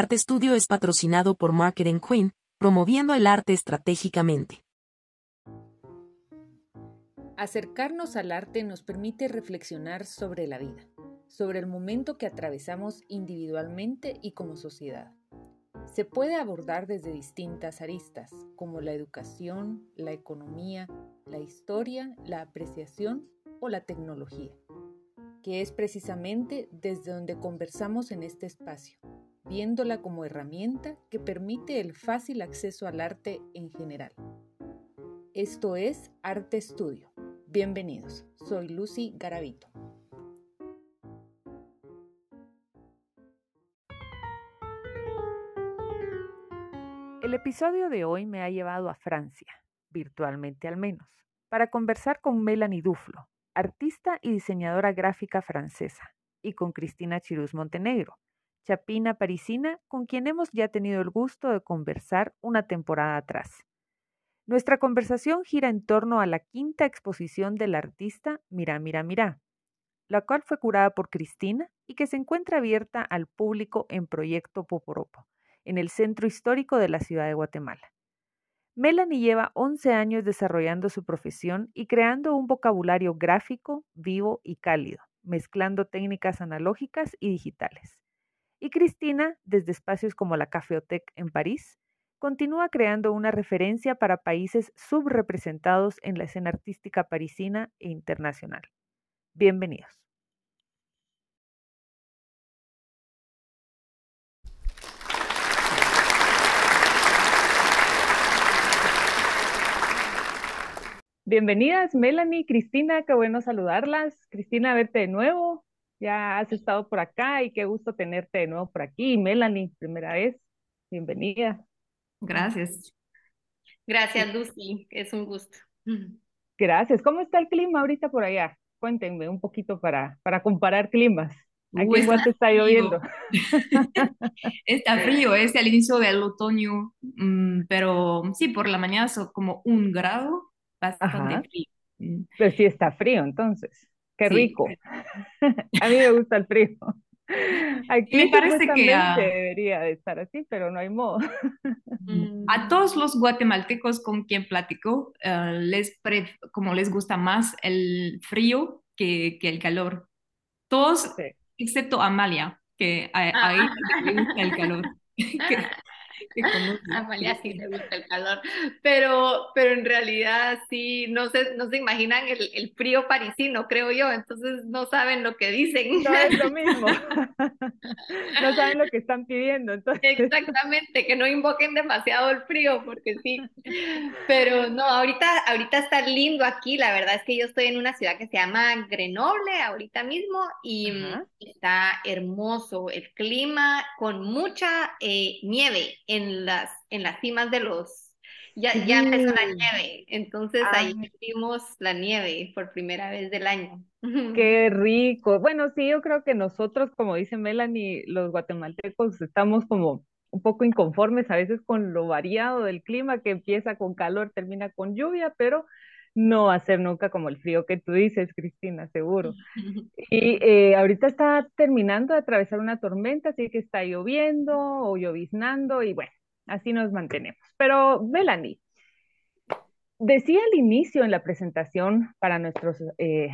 Arte Studio es patrocinado por Marketing Queen, promoviendo el arte estratégicamente. Acercarnos al arte nos permite reflexionar sobre la vida, sobre el momento que atravesamos individualmente y como sociedad. Se puede abordar desde distintas aristas, como la educación, la economía, la historia, la apreciación o la tecnología, que es precisamente desde donde conversamos en este espacio, viéndola como herramienta que permite el fácil acceso al arte en general. Esto es Arte Estudio. Bienvenidos, soy Lucy Garavito. El episodio de hoy me ha llevado a Francia, virtualmente al menos, para conversar con Melanie Duflo, artista y diseñadora gráfica francesa, y con Cristina Chiruz Montenegro, chapina parisina con quien hemos ya tenido el gusto de conversar una temporada atrás. Nuestra conversación gira en torno a la quinta exposición del artista Mira, Mira, Mira, la cual fue curada por Cristina y que se encuentra abierta al público en Proyecto Poporopo en el centro histórico de la ciudad de Guatemala. Melanie lleva 11 años desarrollando su profesión y creando un vocabulario gráfico, vivo y cálido, mezclando técnicas analógicas y digitales. Y Cristina, desde espacios como la Cafeotec en París, continúa creando una referencia para países subrepresentados en la escena artística parisina e internacional. Bienvenidos. Bienvenidas, Melanie, Cristina, qué bueno saludarlas. Cristina, verte de nuevo. Ya has estado por acá y qué gusto tenerte de nuevo por aquí. Melanie, primera vez. Bienvenida. Gracias. Gracias, Lucy. Es un gusto. Gracias. ¿Cómo está el clima ahorita por allá? Cuéntenme un poquito para, para comparar climas. Aquí igual está, está lloviendo. está frío, es el inicio del otoño, mm, pero sí, por la mañana son como un grado bastante frío. Mm. Pues sí está frío, entonces. Qué rico. a mí me gusta el frío. Aquí me parece que debería de estar así, pero no hay modo. Mm. a todos los guatemaltecos con quien platico, eh, les como les gusta más el frío que, que el calor. Todos, excepto Amalia, que a, ahí ah. le gusta el calor. Amalia sí le gusta el calor, pero, pero en realidad sí, no se, no se imaginan el, el, frío parisino, creo yo, entonces no saben lo que dicen. No es lo mismo, no saben lo que están pidiendo. Entonces. Exactamente, que no invoquen demasiado el frío, porque sí, pero no, ahorita, ahorita está lindo aquí, la verdad es que yo estoy en una ciudad que se llama Grenoble ahorita mismo y está hermoso el clima con mucha eh, nieve en las, en las cimas de los, ya, ya empezó la nieve, entonces ahí ah. vimos la nieve por primera vez del año. Qué rico. Bueno, sí, yo creo que nosotros, como dice Melanie, los guatemaltecos estamos como un poco inconformes a veces con lo variado del clima, que empieza con calor, termina con lluvia, pero no va a ser nunca como el frío que tú dices, Cristina, seguro. Y eh, ahorita está terminando de atravesar una tormenta, así que está lloviendo o lloviznando y bueno, así nos mantenemos. Pero Melanie, decía al inicio en la presentación para nuestros eh,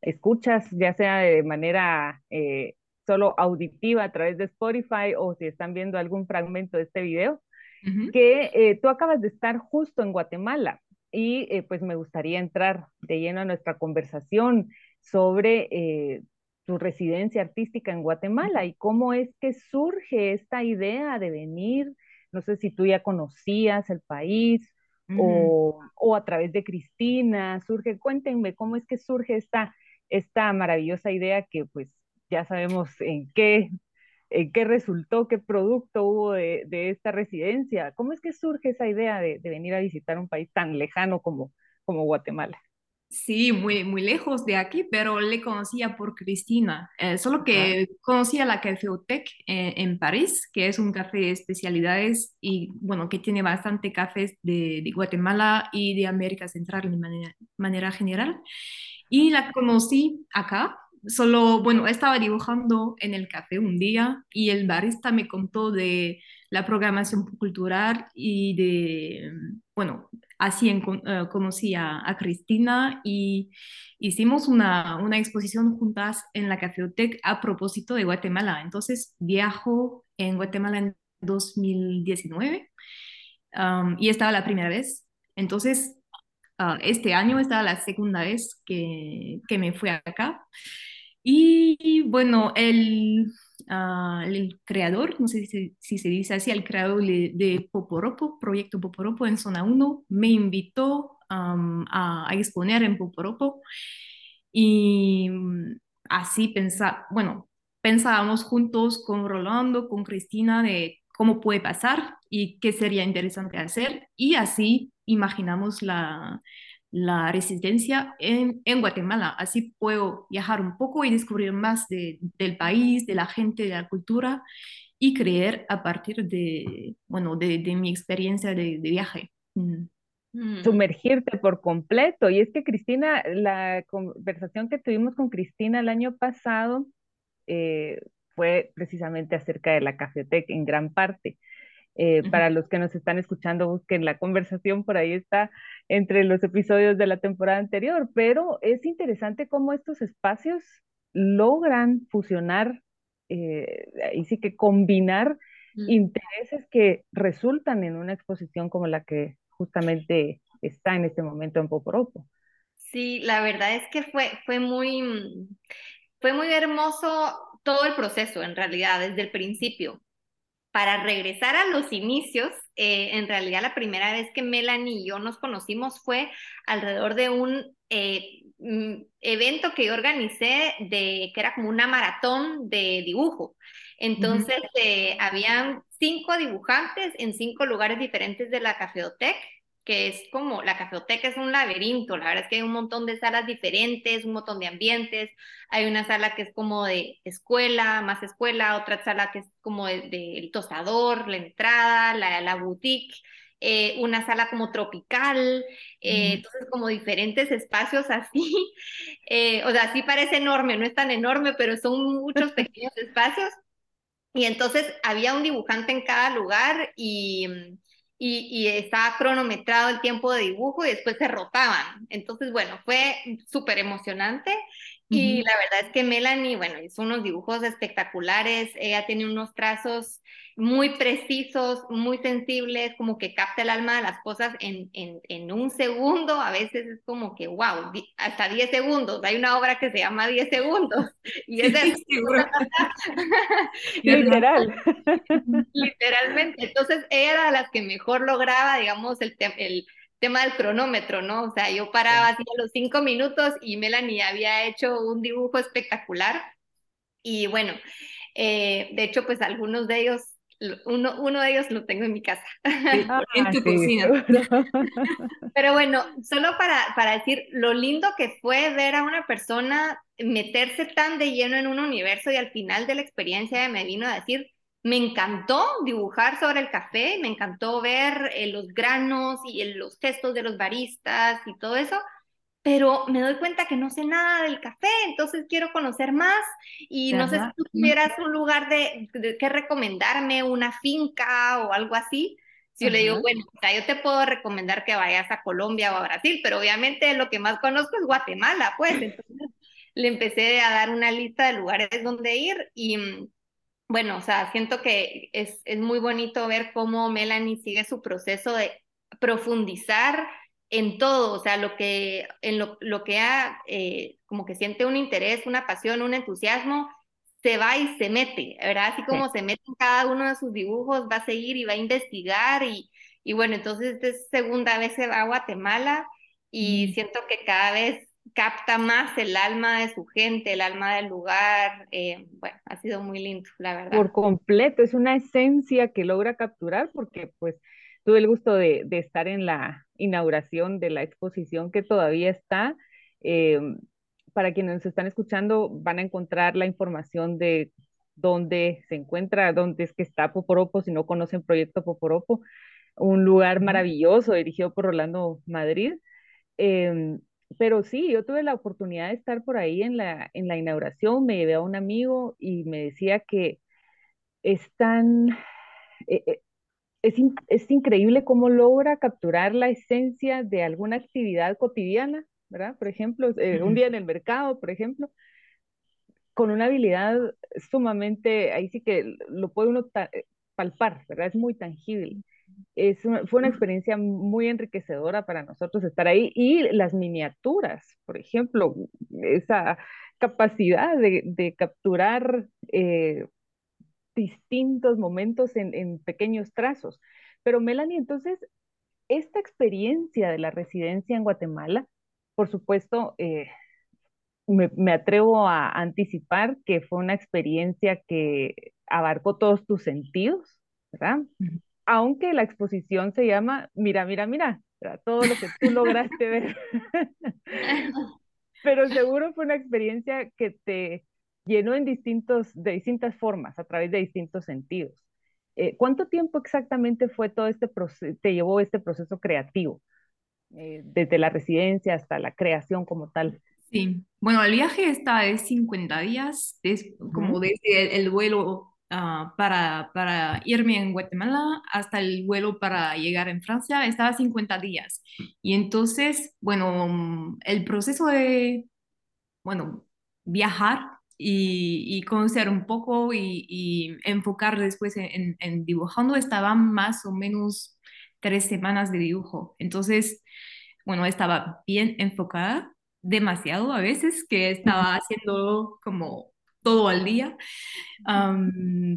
escuchas, ya sea de manera eh, solo auditiva a través de Spotify o si están viendo algún fragmento de este video, que tú acabas de estar justo en Guatemala y eh, pues me gustaría entrar de lleno a nuestra conversación sobre eh, tu residencia artística en Guatemala y cómo es que surge esta idea de venir, no sé si tú ya conocías el país o, o, a través de Cristina, surge, cuéntenme cómo es que surge esta, esta maravillosa idea que pues ya sabemos en qué eh, qué resultó, qué producto hubo de, esta residencia. ¿Cómo es que surge esa idea de, venir a visitar un país tan lejano como, como Guatemala? Sí, muy, muy lejos de aquí, pero le conocía por Cristina. Eh, solo que conocía la Cafeotec eh, en París, que es un café de especialidades y, bueno, que tiene bastante cafés de, Guatemala y de América Central de manera, manera general. Y la conocí acá solo, bueno, estaba dibujando en el café un día y el barista me contó de la programación cultural y de, bueno, así en, eh, conocí a, Cristina y hicimos una, una, exposición juntas en la Cafeotec a propósito de Guatemala. Entonces viajo en Guatemala en 2019 um, y estaba la primera vez. Entonces, uh, este año estaba la segunda vez que, que me fui acá. Y bueno, el, uh, el creador, no sé si, si, se dice así, el creador de, Poporopo, Proyecto Poporopo en Zona 1, me invitó um, a, a, exponer en Poporopo. Y mm, así pensa, bueno, pensábamos juntos con Rolando, con Cristina, de cómo puede pasar y qué sería interesante hacer. Y así imaginamos la, la residencia en, en, Guatemala. Así puedo viajar un poco y descubrir más de, del país, de la gente, de la cultura y creer a partir de, bueno, de, de mi experiencia de, de viaje. Mm. Mm. Sumergirte por completo. Y es que Cristina, la conversación que tuvimos con Cristina el año pasado, eh, fue precisamente acerca de la cafeteca en gran parte. Eh, para los que nos están escuchando, busquen la conversación, por ahí está entre los episodios de la temporada anterior, pero es interesante cómo estos espacios logran fusionar eh, sí que combinar mm. intereses que resultan en una exposición como la que justamente está en este momento en Poporopo. Sí, la verdad es que fue, fue muy, fue muy hermoso todo el proceso, en realidad, desde el principio. Para regresar a los inicios, eh, en realidad la primera vez que Melanie y yo nos conocimos fue alrededor de un eh, mm, evento que yo organicé de que era como una maratón de dibujo. Entonces, eh, habían cinco dibujantes en cinco lugares diferentes de la Cafeotec que es como, la cafeoteca es un laberinto, la verdad es que hay un montón de salas diferentes, un montón de ambientes, hay una sala que es como de escuela, más escuela, otra sala que es como del de, tostador, la entrada, la, la boutique, eh, una sala como tropical, eh, entonces como diferentes espacios así, eh, o sea, sí parece enorme, no es tan enorme, pero son muchos pequeños espacios. Y entonces había un dibujante en cada lugar y, y, estaba cronometrado el tiempo de dibujo y después se rotaban. Entonces, bueno, fue súper emocionante. Y la verdad es que Melanie, bueno, hizo unos dibujos espectaculares, ella tiene unos trazos muy precisos, muy sensibles, como que capta el alma de las cosas en, en, en un segundo, a veces es como que, wow, hasta 10 segundos, hay una obra que se llama 10 segundos, y es literal. Literalmente, entonces ella era las que mejor lograba, digamos, el, el tema del cronómetro, ¿no? O sea, yo paraba así a los cinco minutos y Melanie había hecho un dibujo espectacular, y bueno, eh, de hecho, pues algunos de ellos uno, uno de ellos lo tengo en mi casa. en tu cocina. Pero bueno, solo para, para decir lo lindo que fue ver a una persona meterse tan de lleno en un universo y al final de la experiencia me vino a decir, me encantó dibujar sobre el café, me encantó ver eh, los granos y los gestos de los baristas y todo eso, pero me doy cuenta que no sé nada del café, entonces quiero conocer más y no sé si tú tuvieras un lugar de, de que recomendarme, una finca o algo así. Si yo le digo, bueno, o sea, yo te puedo recomendar que vayas a Colombia o a Brasil, pero obviamente lo que más conozco es Guatemala, pues. Entonces le empecé a dar una lista de lugares donde ir y, mm, bueno, o sea, siento que es, es muy bonito ver cómo Melanie sigue su proceso de profundizar en todo, o sea, lo que, en lo, lo que ha, eh, como que siente un interés, una pasión, un entusiasmo, se va y se mete, ¿verdad? Así como se mete en cada uno de sus dibujos, va a seguir y va a investigar y, y bueno, entonces es segunda vez se va a Guatemala y siento que cada vez capta más el alma de su gente, el alma del lugar. Eh, bueno, ha sido muy lindo, la verdad. Por completo, es una esencia que logra capturar porque pues tuve el gusto de, de estar en la inauguración de la exposición que todavía está. Eh, para quienes nos están escuchando, van a encontrar la información de dónde se encuentra, dónde es que está Poporopo, si no conocen Proyecto Poporopo, un lugar maravilloso dirigido por Rolando Madrid. Em, pero sí, yo tuve la oportunidad de estar por ahí en la, en la inauguración, me llevé a un amigo y me decía que están, eh, eh, es, es, increíble cómo logra capturar la esencia de alguna actividad cotidiana, ¿verdad? Por ejemplo, eh, un día en el mercado, por ejemplo, con una habilidad sumamente, ahí sí que lo puede uno palpar, ¿verdad? Es muy tangible. Es fue una experiencia muy enriquecedora para nosotros estar ahí y las miniaturas, por ejemplo, esa capacidad de, capturar eh, distintos momentos en, pequeños trazos. Pero Melanie, entonces, esta experiencia de la residencia en Guatemala, por supuesto, eh, me, me, atrevo a anticipar que fue una experiencia que abarcó todos tus sentidos, ¿verdad? Aunque la exposición se llama Mira, mira, mira, todo lo que tú lograste ver. Pero seguro fue una experiencia que te llenó en distintos, de distintas formas, a través de distintos sentidos. Eh, ¿Cuánto tiempo exactamente fue todo este proceso, te llevó este proceso creativo? Eh, desde la residencia hasta la creación como tal. Sí, bueno, el viaje está de 50 días, es como desde el, vuelo uh, para, para irme en Guatemala hasta el vuelo para llegar en Francia, estaba 50 días. Y entonces, bueno, el proceso de, bueno, viajar y, y, conocer un poco y, y enfocar después en, en, dibujando, estaba más o menos tres semanas de dibujo. Entonces, bueno, estaba bien enfocada, demasiado a veces, que estaba haciendo como todo al día.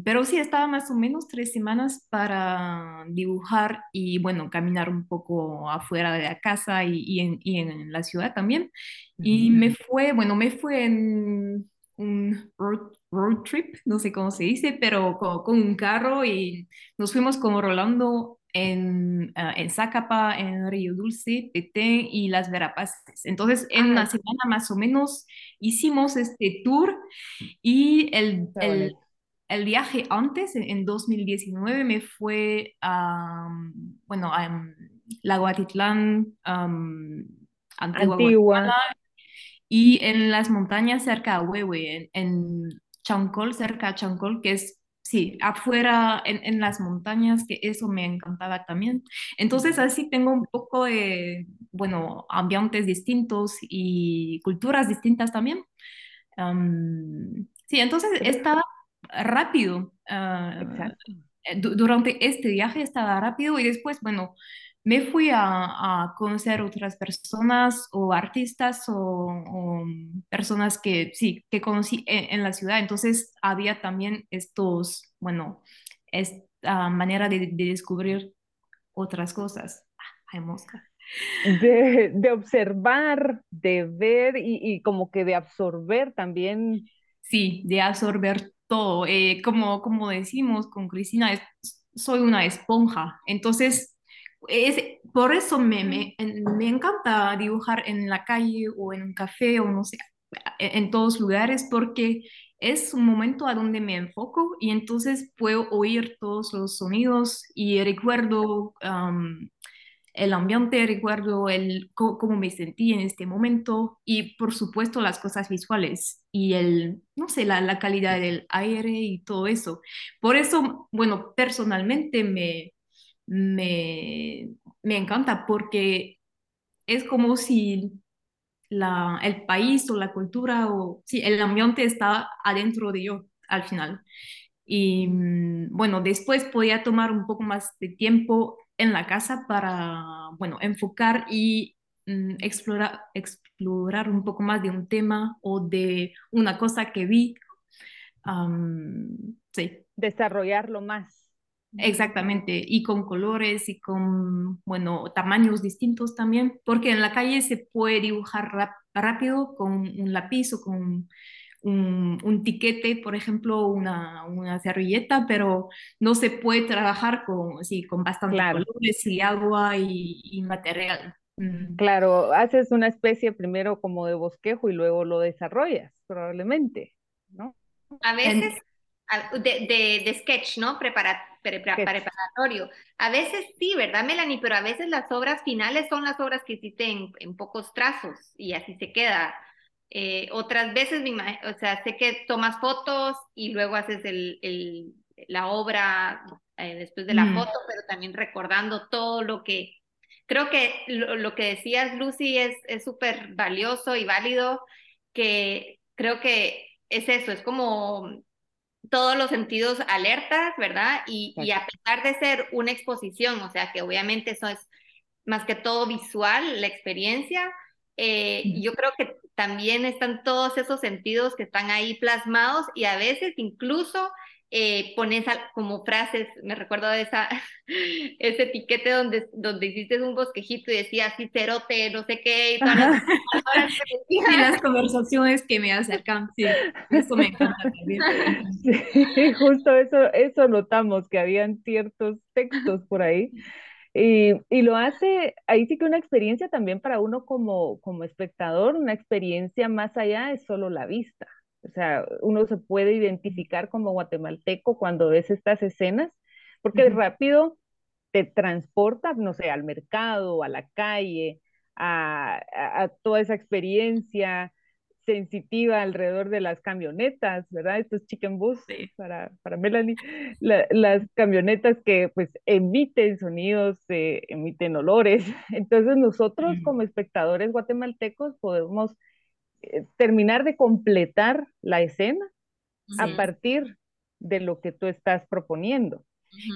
pero sí, estaba más o menos tres semanas para dibujar y, bueno, caminar un poco afuera de la casa y, y, en, y en, la ciudad también. Y me fue, bueno, me fue en un road, road, trip, no sé cómo se dice, pero con, con, un carro y nos fuimos como rolando en, uh, en Zacapa, en Río Dulce, Petén y Las Verapaces. Entonces, en ah, una semana más o menos hicimos este tour y el, el, el viaje antes, en, en, 2019, me fue a, bueno, a um, Lago Atitlán, um, Antigua, Antigua. y en las montañas cerca de Huehue, en, en Chancol, cerca de Chancol, que es sí, afuera en, en, las montañas, que eso me encantaba también. Entonces así tengo un poco de, bueno, ambientes distintos y culturas distintas también. Um, sí, entonces estaba rápido. Uh, durante este viaje estaba rápido y después, bueno, me fui a, a, conocer otras personas o artistas o, o, personas que sí, que conocí en, en, la ciudad. Entonces había también estos, bueno, esta manera de, de descubrir otras cosas. Ay, mosca. De, de, observar, de ver y, y, como que de absorber también. Sí, de absorber todo. Eh, como, como decimos con Cristina, es, soy una esponja. Entonces, es, por eso me, me, me, encanta dibujar en la calle o en un café o no sé, en todos lugares porque es un momento a donde me enfoco y entonces puedo oír todos los sonidos y recuerdo um, el ambiente, recuerdo el, cómo, me sentí en este momento y por supuesto las cosas visuales y el, no sé, la, la calidad del aire y todo eso. Por eso, bueno, personalmente me, me, me encanta porque es como si la, el país o la cultura o sí, el ambiente está adentro de yo al final. Y mm, bueno, después podía tomar un poco más de tiempo en la casa para, bueno, enfocar y mm, explorar, explorar un poco más de un tema o de una cosa que vi. Um, sí. Desarrollarlo más. Exactamente, y con colores y con, bueno, tamaños distintos también, porque en la calle se puede dibujar rápido con un lápiz o con un, un tiquete, por ejemplo, una, una, servilleta, pero no se puede trabajar con, sí, con bastantes colores y agua y, y material. Mm. Claro, haces una especie primero como de bosquejo y luego lo desarrollas, probablemente, ¿no? A veces de, de, sketch, ¿no? Prepara, preparatorio. A veces sí, ¿verdad, Melanie? Pero a veces las obras finales son las obras que hiciste en, en pocos trazos y así se queda. Eh, otras veces, o sea, sé que tomas fotos y luego haces el, el la obra eh, después de la mm. foto, pero también recordando todo lo que... Creo que lo, lo que decías, Lucy, es súper valioso y válido, que creo que es eso, es como todos los sentidos alertas, ¿verdad? Y, y, a pesar de ser una exposición, o sea que obviamente eso es más que todo visual, la experiencia, eh, yo creo que también están todos esos sentidos que están ahí plasmados y a veces incluso eh, pones como frases, me recuerdo de esa, ese etiquete donde, donde hiciste un bosquejito y decía cicerote, no sé qué, y todas las, las conversaciones que me acercan, sí, eso me encanta también. Sí, justo eso, eso notamos, que habían ciertos textos por ahí. Y, y, lo hace, ahí sí que una experiencia también para uno como, como espectador, una experiencia más allá de solo la vista. O sea, uno se puede identificar como guatemalteco cuando ves estas escenas, porque rápido te transporta, no sé, al mercado, a la calle, a, a, toda esa experiencia sensitiva alrededor de las camionetas, ¿verdad? Estos chicken bus para, para Melanie, las camionetas que pues emiten sonidos, eh, emiten olores. Entonces nosotros como espectadores guatemaltecos podemos terminar de completar la escena a partir de lo que tú estás proponiendo.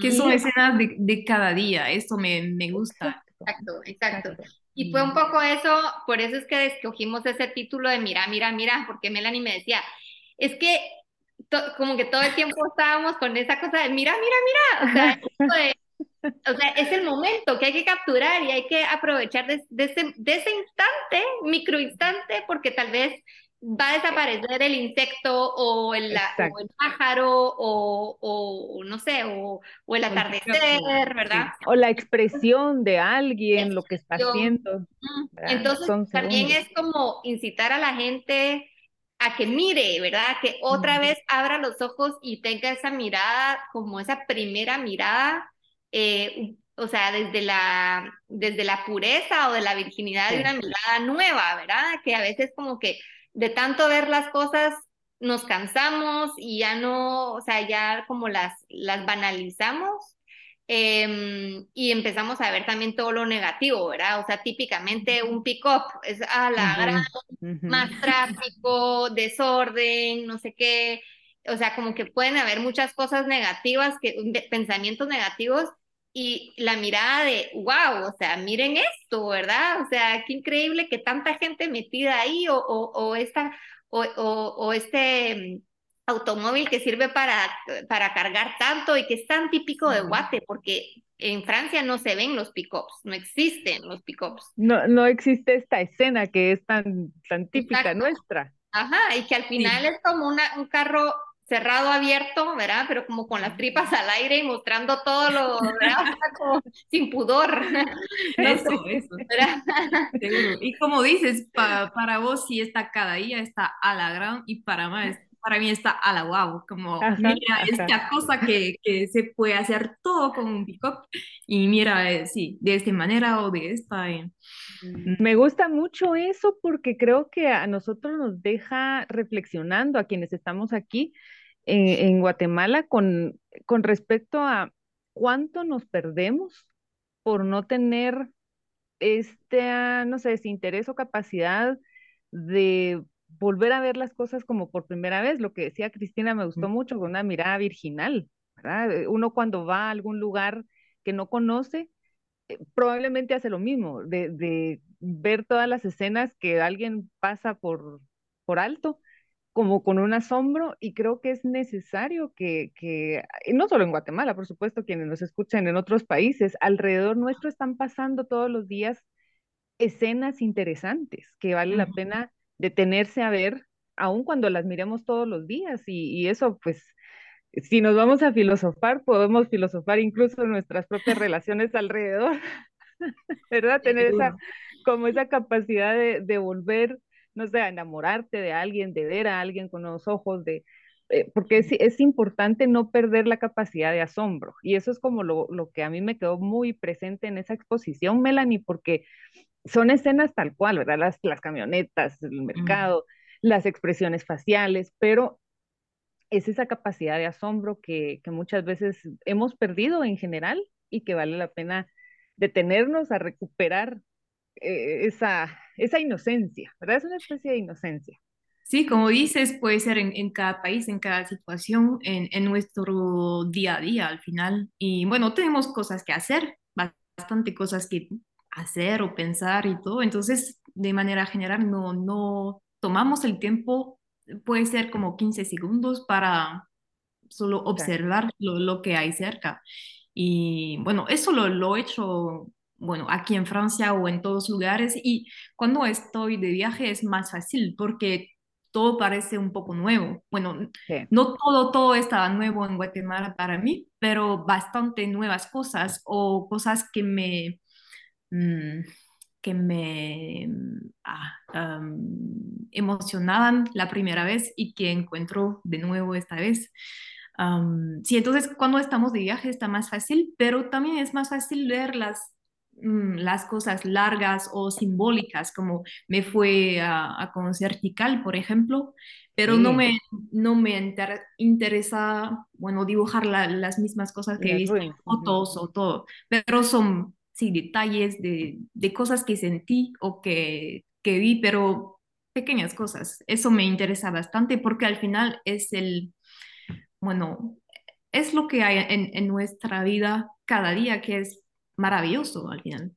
Que son escenas de, de, cada día, eso me, me gusta. Exacto, exacto. Y fue un poco eso, por eso es que escogimos ese título de Mira, mira, mira, porque Melanie me decía, es que como que todo el tiempo estábamos con esa cosa de mira, mira, mira, o sea, de, o sea, es el momento que hay que capturar y hay que aprovechar de, ese, de ese instante, microinstante, porque tal vez va a desaparecer el insecto o el, el pájaro o, o, no sé, o, o el atardecer, ¿verdad? O la expresión de alguien, lo que está haciendo. Entonces, también es como incitar a la gente a que mire, ¿verdad? Que otra vez abra los ojos y tenga esa mirada, como esa primera mirada eh, o sea, desde la, desde la pureza o de la virginidad de una mirada nueva, ¿verdad? Que a veces como que de tanto ver las cosas nos cansamos y ya no, o sea, ya como las, las banalizamos em, y empezamos a ver también todo lo negativo, ¿verdad? O sea, típicamente un pick-up es a la gran, más tráfico, desorden, no sé qué. O sea, como que pueden haber muchas cosas negativas, que, pensamientos negativos y la mirada de, wow, o sea, miren esto, ¿verdad? O sea, qué increíble que tanta gente metida ahí o, o, o esta, o, o, este mm, automóvil que sirve para, para cargar tanto y que es tan típico de Guate, porque en Francia no se ven los pick-ups, no existen los pick-ups. No, no existe esta escena que es tan, tan típica nuestra. Ajá, y que al final es como una, un carro cerrado, abierto, ¿verdad? Pero como con las tripas al aire y mostrando todo lo, ¿verdad? Como sin pudor. Eso, eso. Y como dices, para vos sí está cada día, está a la gran y para más, para mí está a la wow, como mira esta cosa que, que, se puede hacer todo con un pick-up y mira, eh, sí, de esta manera o de esta. Eh. Me gusta mucho eso porque creo que a nosotros nos deja reflexionando a quienes estamos aquí en, Guatemala con, con respecto a cuánto nos perdemos por no tener este, no sé, interés o capacidad de volver a ver las cosas como por primera vez. Lo que decía Cristina me gustó mucho, con una mirada virginal, ¿verdad? Uno cuando va a algún lugar que no conoce, eh, probablemente hace lo mismo, de, de, ver todas las escenas que alguien pasa por, por alto como con un asombro y creo que es necesario que, que, no solo en Guatemala, por supuesto, quienes nos escuchan en otros países, alrededor nuestro están pasando todos los días escenas interesantes que vale la pena detenerse a ver, aun cuando las miremos todos los días y, y eso pues... Si nos vamos a filosofar, podemos filosofar incluso nuestras propias relaciones alrededor, ¿verdad? Tener esa, como esa capacidad de, de volver no sé, enamorarte de alguien, de ver a alguien con los ojos, de eh, porque es, es, importante no perder la capacidad de asombro. Y eso es como lo, lo, que a mí me quedó muy presente en esa exposición, Melanie, porque son escenas tal cual, ¿verdad? Las, las camionetas, el mercado, las expresiones faciales, pero es esa capacidad de asombro que, que muchas veces hemos perdido en general y que vale la pena detenernos a recuperar eh, esa, esa inocencia, ¿verdad? Es una especie de inocencia. Sí, como dices, puede ser en, en cada país, en cada situación, en, en, nuestro día a día al final. Y bueno, tenemos cosas que hacer, bastante cosas que hacer o pensar y todo. Entonces, de manera general, no, no tomamos el tiempo, puede ser como 15 segundos para solo observar lo, lo, que hay cerca. Y bueno, eso lo, lo he hecho bueno, aquí en Francia o en todos lugares. Y cuando estoy de viaje es más fácil porque todo parece un poco nuevo. Bueno, no todo, todo estaba nuevo en Guatemala para mí, pero bastante nuevas cosas o cosas que me, mm, que me ah, emocionaban la primera vez y que encuentro de nuevo esta vez. sí, entonces cuando estamos de viaje está más fácil, pero también es más fácil ver las Mm, las cosas largas o simbólicas, como me fue a, conocer Tikal, por ejemplo, pero no me, no me interesa, bueno, dibujar las mismas cosas que he visto en fotos o todo, pero son, sí, detalles de, de cosas que sentí o que, que vi, pero pequeñas cosas. Eso me interesa bastante porque al final es el, bueno, es lo que hay en, en nuestra vida cada día, que es maravilloso al final.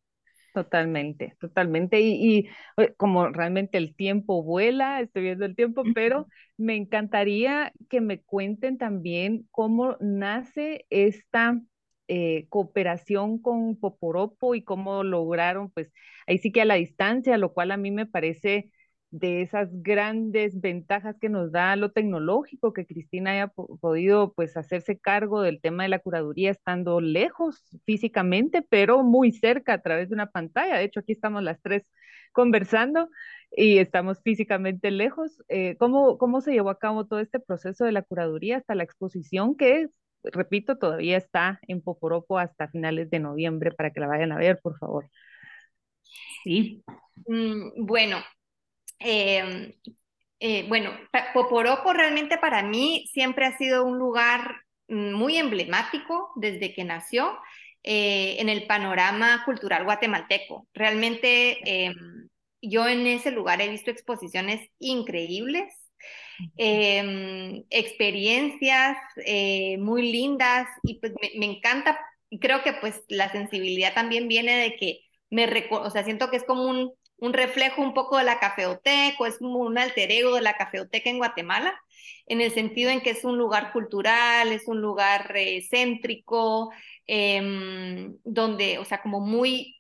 Totalmente, totalmente. Y, y, como realmente el tiempo vuela, estoy viendo el tiempo, pero me encantaría que me cuenten también cómo nace esta eh, cooperación con Poporopo y cómo lograron, pues ahí sí que a la distancia, lo cual a mí me parece de esas grandes ventajas que nos da lo tecnológico, que Cristina haya podido pues hacerse cargo del tema de la curaduría estando lejos físicamente, pero muy cerca a través de una pantalla. De hecho, aquí estamos las tres conversando y estamos físicamente lejos. Eh, ¿cómo, ¿Cómo se llevó a cabo todo este proceso de la curaduría hasta la exposición que, repito, todavía está en Poporopo hasta finales de noviembre para que la vayan a ver, por favor? Sí. Mm, bueno, Em, eh, bueno, Poporopo realmente para mí siempre ha sido un lugar muy emblemático desde que nació eh, en el panorama cultural guatemalteco. Realmente em, yo en ese lugar he visto exposiciones increíbles, em, experiencias eh, muy lindas y pues me, me, encanta creo que pues la sensibilidad también viene de que me, o sea, siento que es como un un reflejo un poco de la cafeoteca, es como un alter ego de la cafeoteca en Guatemala, en el sentido en que es un lugar cultural, es un lugar eh, céntrico, em, donde, o sea, como muy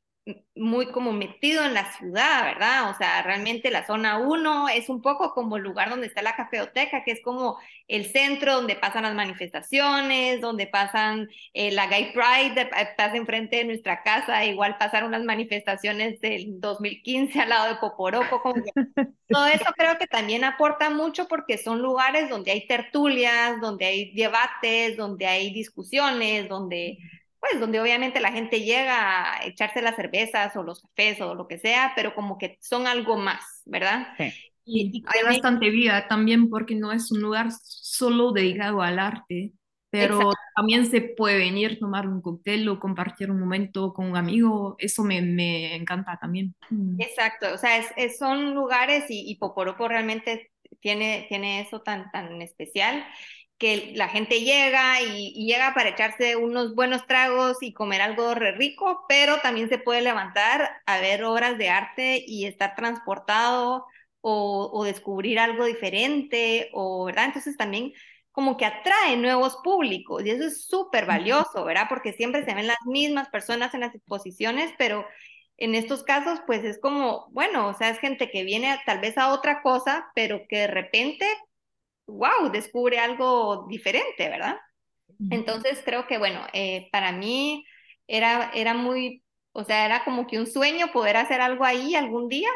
muy como metido en la ciudad, ¿verdad? O sea, realmente la zona 1 es un poco como el lugar donde está la cafeoteca, que es como el centro donde pasan las manifestaciones, donde pasan eh, la Gay Pride, eh, pasa enfrente de nuestra casa, igual pasaron las manifestaciones del 2015 al lado de Poporopo, como todo eso creo que también aporta mucho porque son lugares donde hay tertulias, donde hay debates, donde hay discusiones, donde pues donde obviamente la gente llega a echarse las cervezas o los cafés o lo que sea, pero como que son algo más, ¿verdad? Sí. Y, hay bastante vida también porque no es un lugar solo dedicado al arte, pero también se puede venir, tomar un cóctel o compartir un momento con un amigo, eso me, me encanta también. Mm. Exacto, o sea, es, son lugares y, y Poporopo realmente tiene, tiene eso tan, tan especial que la gente llega y, llega para echarse unos buenos tragos y comer algo re rico, pero también se puede levantar a ver obras de arte y estar transportado o, descubrir algo diferente, o, ¿verdad? Entonces también como que atrae nuevos públicos y eso es súper valioso, ¿verdad? Porque siempre se ven las mismas personas en las exposiciones, pero en estos casos, pues es como, bueno, o sea, es gente que viene tal vez a otra cosa, pero que de repente wow, descubre algo diferente, ¿verdad? Entonces creo que, bueno, eh, para mí era, era muy, o sea, era como que un sueño poder hacer algo ahí algún día.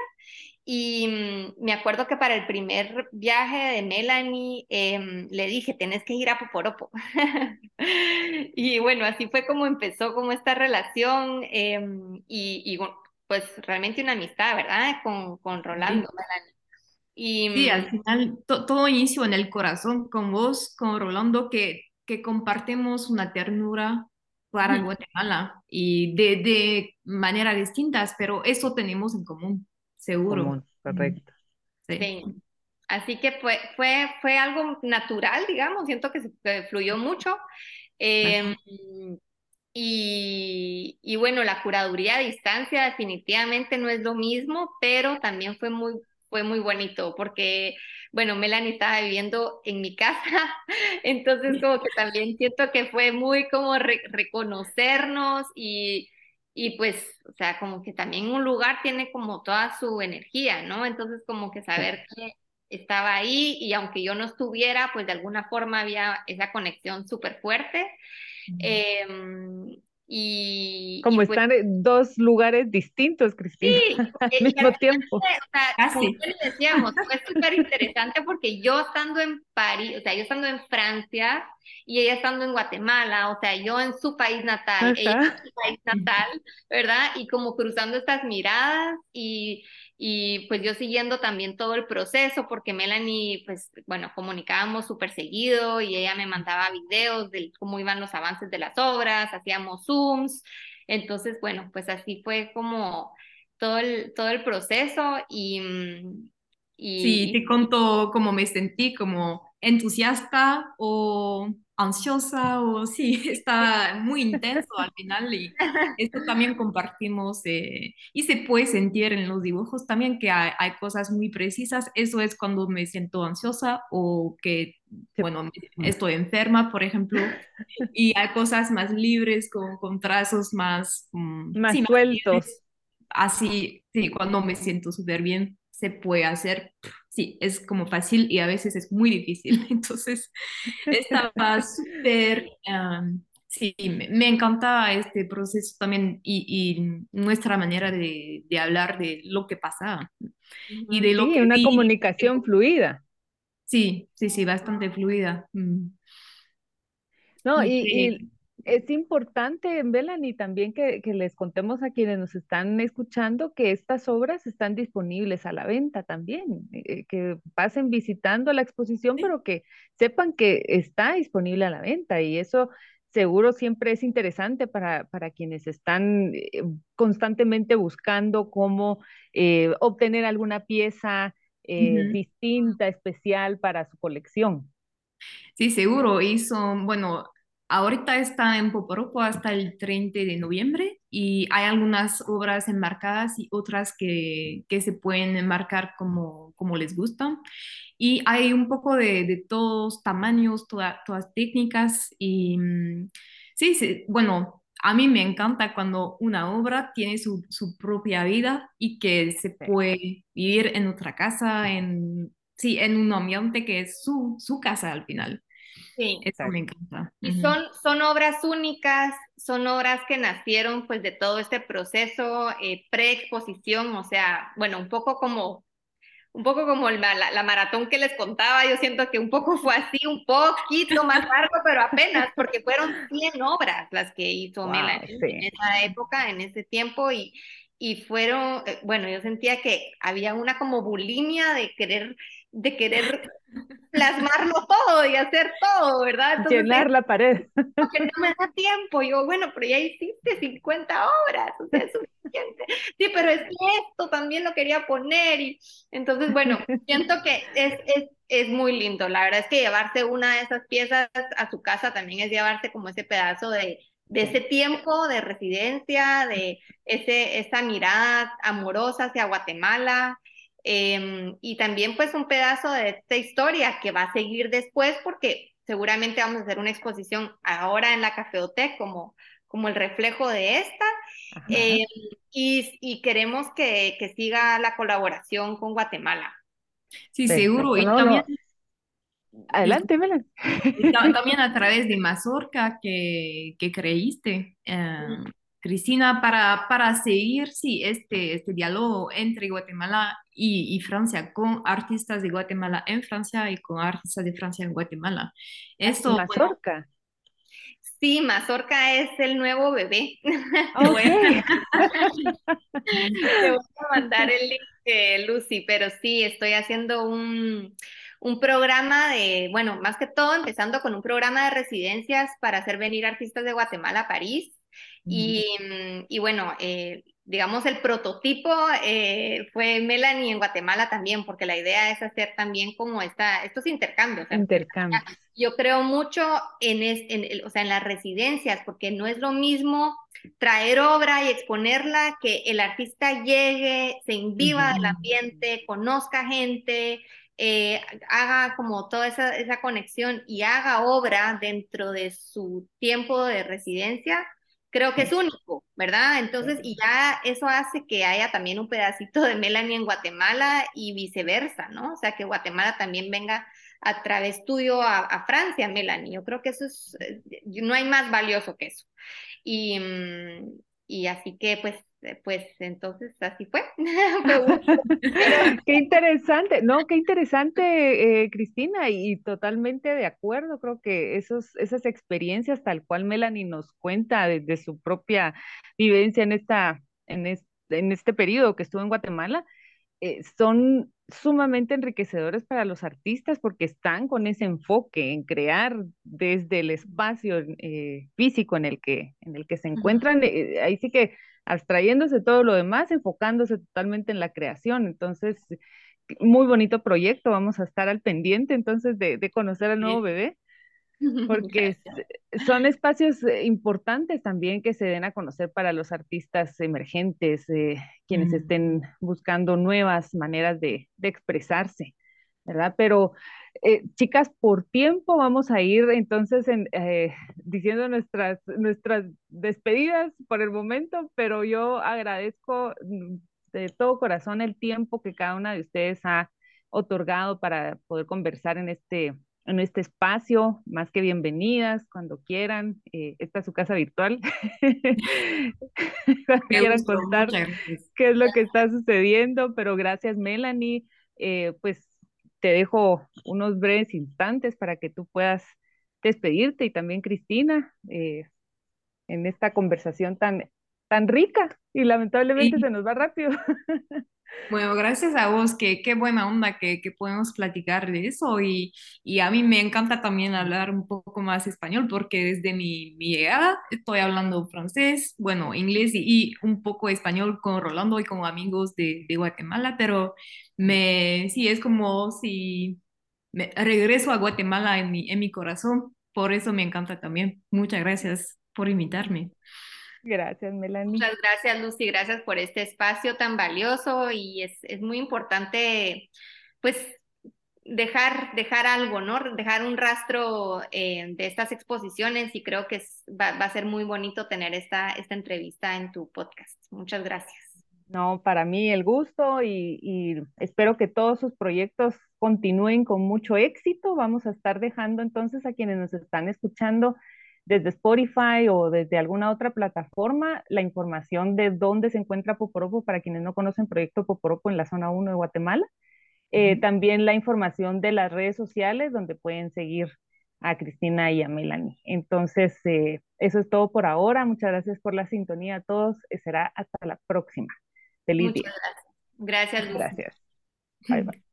y mm, me acuerdo que para el primer viaje de Melanie em, le dije, tenés que ir a Poporopo. y bueno, así fue como empezó como esta relación em, y, pues realmente una amistad, ¿verdad? Con, con Rolando, Melanie. Y, sí, al mm, final todo inicio en el corazón con vos, con Rolando, que, que compartimos una ternura para Guatemala y de, de maneras distintas, pero eso tenemos en común. Seguro. correcto. Sí. Así que fue, fue, fue algo natural, digamos, siento que se fluyó mucho. Em, y, y, bueno, la curaduría a distancia definitivamente no es lo mismo, pero también fue muy, fue muy bonito porque, bueno, Melanie estaba viviendo en mi casa, entonces como que también siento que fue muy como reconocernos y y pues, o sea, como que también un lugar tiene como toda su energía, ¿no? Entonces, como que saber que estaba ahí y aunque yo no estuviera, pues de alguna forma había esa conexión súper fuerte. Y, como pues están en dos lugares distintos, Cristina, sí, al mismo tiempo. O sea, como decíamos, fue súper interesante porque yo estando en París, o sea, yo estando en Francia y ella estando en Guatemala, o sea, yo en su país natal, ella en su país natal, ¿verdad? Y como cruzando estas miradas y y pues yo siguiendo también todo el proceso porque Melanie, pues bueno, comunicábamos súper seguido y ella me mandaba videos de cómo iban los avances de las obras, hacíamos Zooms, entonces bueno, pues así fue como todo el, todo el proceso y... Mm, y... Sí, te conto cómo me sentí, como entusiasta o ansiosa o sí, está muy intenso al final y esto también compartimos eh, y se puede sentir en los dibujos también que hay, cosas muy precisas, eso es cuando me siento ansiosa o que, bueno, estoy enferma, por ejemplo, y hay cosas más libres con, con trazos más... Mm, más sueltos. así, sí, cuando me siento súper bien se puede hacer, sí, es como fácil y a veces es muy difícil. Entonces, estaba súper, sí, me, encantaba este proceso también y, nuestra manera de, hablar de lo que pasa y de lo que... una comunicación fluida. Sí, sí, sí, bastante fluida. Mm. No, y es importante, Melanie, también que, les contemos a quienes nos están escuchando que estas obras están disponibles a la venta también, eh, que pasen visitando la exposición, pero que sepan que está disponible a la venta y eso seguro siempre es interesante para, para quienes están eh, constantemente buscando cómo eh, obtener alguna pieza distinta, especial para su colección. Sí, seguro. Y son, bueno, Ahorita está en Poporopo hasta el 30 de noviembre y hay algunas obras enmarcadas y otras que, que se pueden enmarcar como, como les gustan. Y hay un poco de, de todos tamaños, todas técnicas y mm, sí, sí, bueno, a mí me encanta cuando una obra tiene su, su propia vida y que se puede vivir en otra casa, en, sí, en un ambiente que es su, su casa al final. Sí. Eso me encanta. Y son, son obras únicas, son obras que nacieron pues de todo este proceso eh, pre-exposición, o sea, bueno, un poco como un poco como la, la, maratón que les contaba, yo siento que un poco fue así, un poquito más largo, pero apenas, porque fueron 100 obras las que hizo Melanie en esa época, en ese tiempo, y, y fueron, eh, bueno, yo sentía que había una como bulimia de querer de querer plasmarlo todo y hacer todo, ¿verdad? Llenar la pared. Porque no me da tiempo. Yo, bueno, pero ya hiciste 50 horas, o sea, es suficiente. Sí, pero es que esto también lo quería poner. Y entonces, bueno, siento que es, es, es muy lindo. La verdad es que llevarse una de esas piezas a su casa también es llevarse como ese pedazo de, de ese tiempo de residencia, de ese, esa mirada amorosa hacia Guatemala, Em, y también pues un pedazo de esta historia que va a seguir después porque seguramente vamos a hacer una exposición ahora en la Cafeoteca como, como el reflejo de esta. Em, y, y, queremos que, que, siga la colaboración con Guatemala. Sí, seguro. Y también, Adelante, Mela. También a través de Mazorca que, que creíste. Em, Cristina, para, para seguir sí, este, este diálogo entre Guatemala y, Francia, con artistas de Guatemala en Francia y con artistas de Francia en Guatemala. Esto, Mazorca. sí, Mazorca es el nuevo bebé. Okay. Te voy a mandar el link, eh, Lucy, pero sí, estoy haciendo un, un programa de, bueno, más que todo empezando con un programa de residencias para hacer venir artistas de Guatemala a París Mm, y, bueno, eh, digamos, el prototipo eh, fue Melanie en Guatemala también, porque la idea es hacer también como esta, estos intercambios. Intercambios. Yo creo mucho en, en, o sea, en las residencias, porque no es lo mismo traer obra y exponerla, que el artista llegue, se inviva del ambiente, conozca gente, eh, haga como toda esa, esa conexión y haga obra dentro de su tiempo de residencia creo que es único, ¿verdad? Entonces, y ya eso hace que haya también un pedacito de Melanie en Guatemala y viceversa, ¿no? O sea, que Guatemala también venga a través tuyo a, Francia, Melanie. Yo creo que eso es, eh, no hay más valioso que eso. Y, mm, y así que, pues, pues entonces así fue. qué interesante, no, qué interesante, eh, Cristina, y, totalmente de acuerdo. Creo que esos, esas experiencias, tal cual Melanie nos cuenta desde su propia vivencia en, esta, en, en este periodo que estuvo en Guatemala, eh, son sumamente enriquecedores para los artistas porque están con ese enfoque en crear desde el espacio físico en el que, en el que se encuentran. ahí sí que abstrayéndose todo lo demás, enfocándose totalmente en la creación. Entonces, muy bonito proyecto, vamos a estar al pendiente entonces de, conocer al nuevo bebé, porque son espacios eh, importantes también que se den a conocer para los artistas emergentes, eh, quienes estén buscando nuevas maneras de, de expresarse. ¿verdad? Pero eh, chicas, por tiempo vamos a ir entonces eh, diciendo nuestras, nuestras despedidas por el momento, pero yo agradezco mm, de todo corazón el tiempo que cada una de ustedes ha otorgado para poder conversar en este, en este espacio, más que bienvenidas cuando quieran. Eh, esta es su casa virtual. cuando quieran contar qué es lo que está sucediendo, pero gracias Melanie. pues te dejo unos breves instantes para que tú puedas despedirte y también Cristina eh, en esta conversación tan, tan rica y lamentablemente se nos va rápido. Bueno, gracias a vos, que qué buena onda que, que podemos platicar de eso y, y, a mí me encanta también hablar un poco más español porque desde mi, mi llegada estoy hablando francés, bueno, inglés y, y, un poco español con Rolando y con amigos de, de Guatemala, pero me, sí, es como si me regreso a Guatemala en mi, en mi corazón, por eso me encanta también. Muchas gracias por invitarme. Gracias, Melanie. Muchas gracias, Lucy. Gracias por este espacio tan valioso y es, es muy importante, pues, dejar, dejar algo, ¿no? Dejar un rastro eh, de estas exposiciones y creo que va, va, a ser muy bonito tener esta, esta entrevista en tu podcast. Muchas gracias. No, para mí el gusto y, y espero que todos sus proyectos continúen con mucho éxito. Vamos a estar dejando entonces a quienes nos están escuchando desde Spotify o desde alguna otra plataforma la información de dónde se encuentra Poporopo para quienes no conocen Proyecto Poporopo en la zona 1 de Guatemala. Eh, también la información de las redes sociales donde pueden seguir a Cristina y a Melanie. Entonces, eh, eso es todo por ahora. Muchas gracias por la sintonía a todos. Será hasta la próxima. Feliz Muchas gracias. Gracias. Gracias. Bye bye.